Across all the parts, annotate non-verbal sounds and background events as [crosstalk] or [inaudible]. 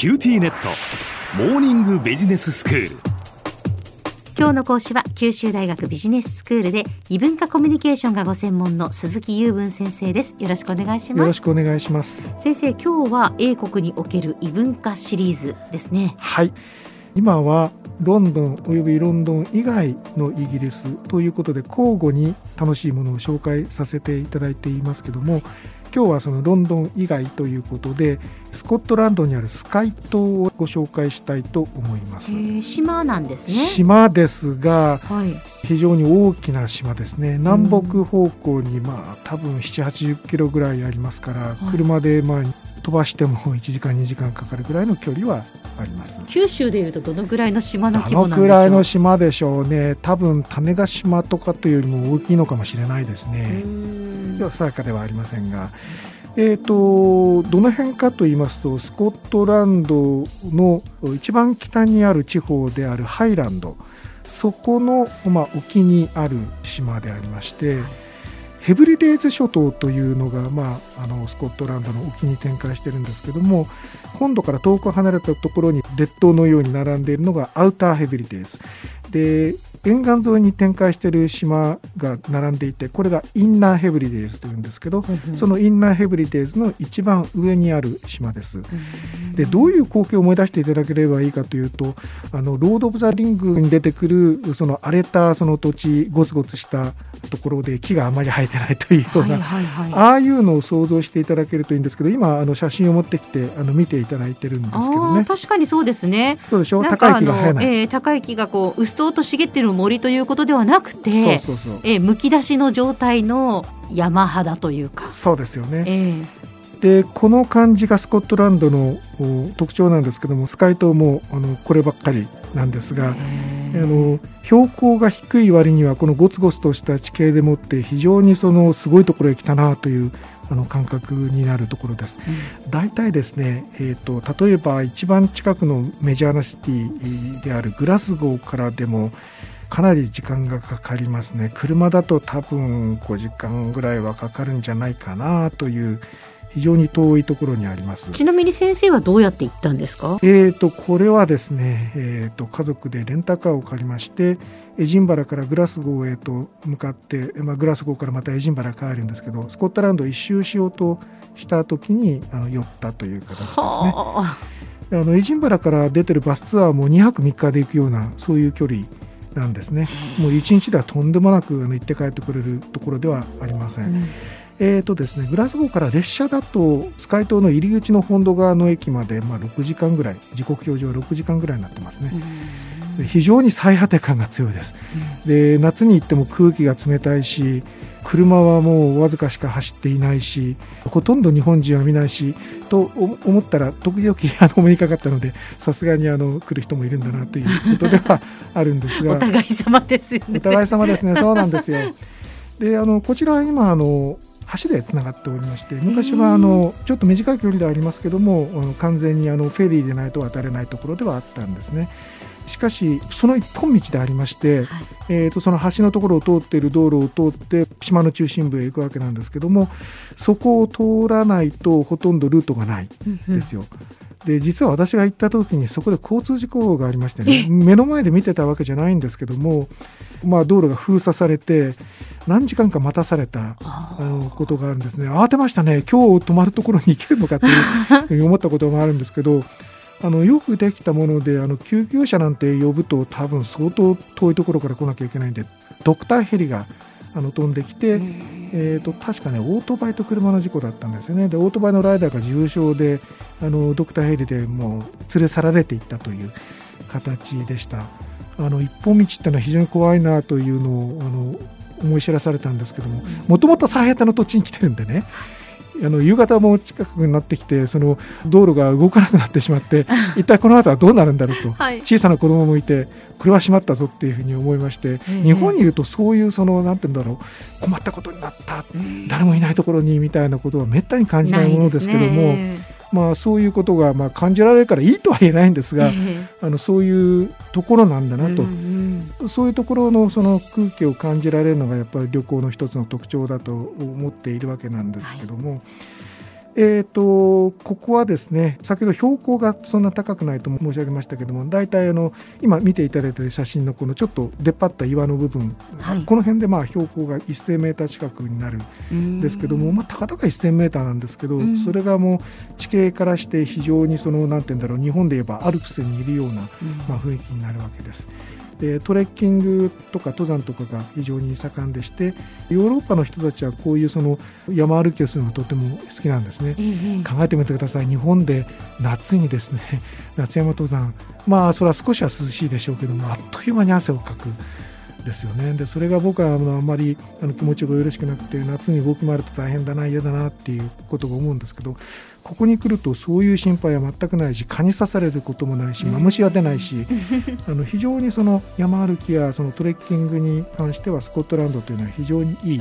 QTnet。モーニングビジネススクール。今日の講師は九州大学ビジネススクールで異文化コミュニケーションがご専門の鈴木雄文先生です。よろしくお願いします。よろしくお願いします。先生今日は英国における異文化シリーズですね。はい。今はロンドンおよびロンドン以外のイギリスということで交互に楽しいものを紹介させていただいていますけども今日はそのロンドン以外ということでスコットランドにあるスカイ島をご紹介したいと思います、島なんですね。島ですが、はい、非常に大きな島ですね。南北方向にまあ多分7 8 0キロぐらいありますから、はい、車でまあ飛ばしても1時間2時間かかるぐらいの距離はあります。九州でいうとどのぐらいの島の規模なんでしょう？どのくらいの島でしょうね。多分種子島とかというよりも大きいのかもしれないですねでは定かではありませんがえーと、どの辺かと言いますとスコットランドの一番北にある地方であるハイランドそこの、まあ、沖にある島でありまして、ヘブリデーズ諸島というのが、まあ、あのスコットランドの沖に展開してるんですけども本土から遠く離れたところに列島のように並んでいるのがアウターヘブリデーズ。で沿岸沿いに展開している島が並んでいてこれがインナーヘブリデーズというんですけど、うん、そのインナーヘブリデーズの一番上にある島です。うん、でどういう光景を思い出していただければいいかというとあのロード・オブ・ザ・リングに出てくるその荒れたその土地ゴツゴツしたところで木があまり生えてないというような、はいはいはい、ああいうのを想像していただけるといいんですけど今あの写真を持ってきてあの見ていただいてるんですけどね。確かにそうですね。そうでしょ？高い木が生えない、えー、高い木がこううっそうと茂ってる森ということではなくてそうえー、むき出しの状態の山肌というか。そうですよね、えー、でこの感じがスコットランドの特徴なんですけどもスカイ島もあのこればっかりなんですが、あの標高が低い割にはこのゴツゴツとした地形でもって非常にそのすごいところへ来たなというあの感覚になるところです。うん、大体ですね、えーと、例えば一番近くのメジャーなシティであるグラスゴーからでもかなり時間がかかりますね。車だと多分5時間ぐらいはかかるんじゃないかなという非常に遠いところにありますちなみに先生はどうやって行ったんですか？えーとこれはですね、えーと、家族でレンタカーを借りましてエジンバラからグラスゴーへと向かって、まあ、グラスゴーからまたエジンバラ帰るんですけどスコットランド一周しようとした時にあの寄ったという形ですね。あのエジンバラから出てるバスツアーも2泊3日で行くようなそういう距離なんですね。もう1日ではとんでもなくあの行って帰ってくれるところではありません。うんえーとですね、グラスゴーから列車だとスカイ島の入り口の本土側の駅まで、まあ、6時間ぐらい時刻表示は6時間ぐらいになってますね。非常に最果て感が強いです、うん、で夏に行っても空気が冷たいし車はもうわずかしか走っていないしほとんど日本人は見ないしと思ったら時々 [laughs] あのお目にかかったのでさすがにあの来る人もいるんだなということではあるんですが。お互い様ですよね。お互い様ですね。そうなんですよ。であのこちらは今あの橋でつながっておりまして昔はあのちょっと短い距離ではありますけども完全にあのフェリーでないと渡れないところではあったんですね。しかしその一本道でありまして、はい、えー、とその橋のところを通っている道路を通って島の中心部へ行くわけなんですけどもそこを通らないとほとんどルートがないですよ。で実は私が行った時にそこで交通事故がありましてね目の前で見てたわけじゃないんですけども、まあ、道路が封鎖されて何時間か待たされたあのことがあるんですね。慌てましたね。今日泊まるところに行けるのかというふうに思ったことがあるんですけどあのよくできたものであの救急車なんて呼ぶと多分相当遠いところから来なきゃいけないんでドクターヘリがあの飛んできて、えーと、確かねオートバイと車の事故だったんですよね。でオートバイのライダーが重傷であのドクターヘリでもう連れ去られていったという形でした。あの一本道っていうのは非常に怖いなというのをあの思い知らされたんですけどももともと最果ての土地に来てるんでねあの夕方も近くになってきてその道路が動かなくなってしまって [laughs] 一体この後はどうなるんだろうと、はい、小さな子供もいてこれはしまったぞっていうふうに思いまして、日本にいるとそういうそのなんて言うんだろう困ったことになった、誰もいないところにみたいなことはめったに感じないものですけども。まあ、そういうことがまあ感じられるからいいとは言えないんですが、あのそういうところなんだなと、そういうところのその空気を感じられるのがやっぱり旅行の一つの特徴だと思っているわけなんですけども、はい、えーと、ここはですね先ほど標高がそんな高くないと申し上げましたけども大体あの今見ていただいている写真のこのちょっと出っ張った岩の部分、はい、この辺でまあ標高が1000メーター近くになるんですけども、まあ、たかだか1000メーターなんですけど、それがもう地形からして非常にそのなんて言うんだろう日本で言えばアルプスにいるような、まあ、雰囲気になるわけです。でトレッキングとか登山とかが非常に盛んでしてヨーロッパの人たちはこういうその山歩きをするのがとても好きなんですね、考えてみてください。日本で夏にですね [laughs] 夏山登山。まあそれは少しは涼しいでしょうけどもあっという間に汗をかくですよね。でそれが僕はあのあんまりあの気持ちがよろしくなくて夏に動き回ると大変だな嫌だなっていうことが思うんですけどここに来るとそういう心配は全くないし蚊に刺されることもないし、マムシは出ないし [laughs] あの非常にその山歩きやそのトレッキングに関してはスコットランドというのは非常にいい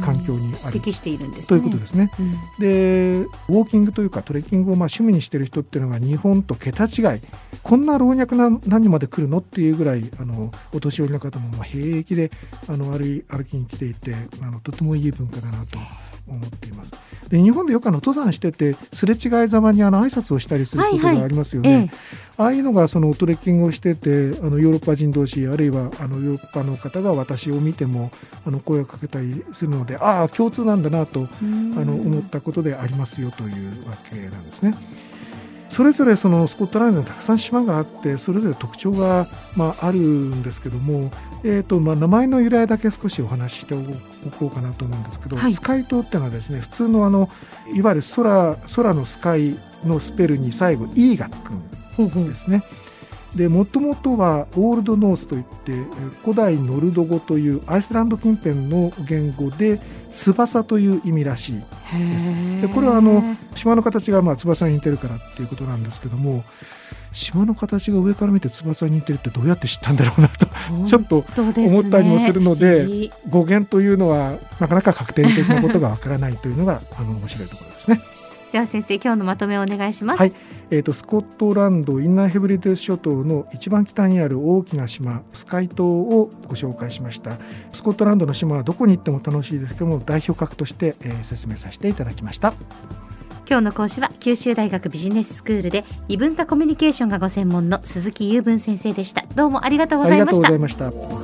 環境にある、適しているんです、ね、ということですね。うん、でウォーキングというかトレッキングをまあ趣味にしている人っていうのが日本と桁違い。こんな老若な何まで来るのっていうぐらいあのお年寄りの方もまあ平気であの歩歩きに来ていてあのとてもいい文化だなと思っています。で日本でよくあの登山しててすれ違いざまにあの挨拶をしたりすることがありますよね。はいはい。ええああいうのがそのトレッキングをしててあのヨーロッパ人同士あるいはあのヨーロッパの方が私を見てもあの声をかけたりするのでああ共通なんだなとあの思ったことでありますよというわけなんですね。それぞれそのスコットランドにたくさん島があってそれぞれ特徴が、まあ、あるんですけども、えーとまあ、名前の由来だけ少しお話ししておこうかなと思うんですけど、はい、スカイ島っていうのはですね普通のあのいわゆる空空のスカイのスペルに最後 E がつくんですね。でもともとはオールドノースといって古代ノルド語というアイスランド近辺の言語で翼という意味らしいですでこれはあの島の形がまあ翼に似てるからっていうことなんですけども島の形が上から見て翼に似てるってどうやって知ったんだろうなとちょっと思ったりもするので、ね、語源というのはなかなか確定的なことがわからないというのがあの面白いところですね。では先生今日のまとめをお願いします。はい、えーと、スコットランドインナーヘブリデス諸島の一番北にある大きな島スカイ島をご紹介しました。スコットランドの島はどこに行っても楽しいですけども代表格として、えー、説明させていただきました。今日の講師は九州大学ビジネススクールで異文化コミュニケーションがご専門の鈴木雄文先生でしたどうもありがとうございました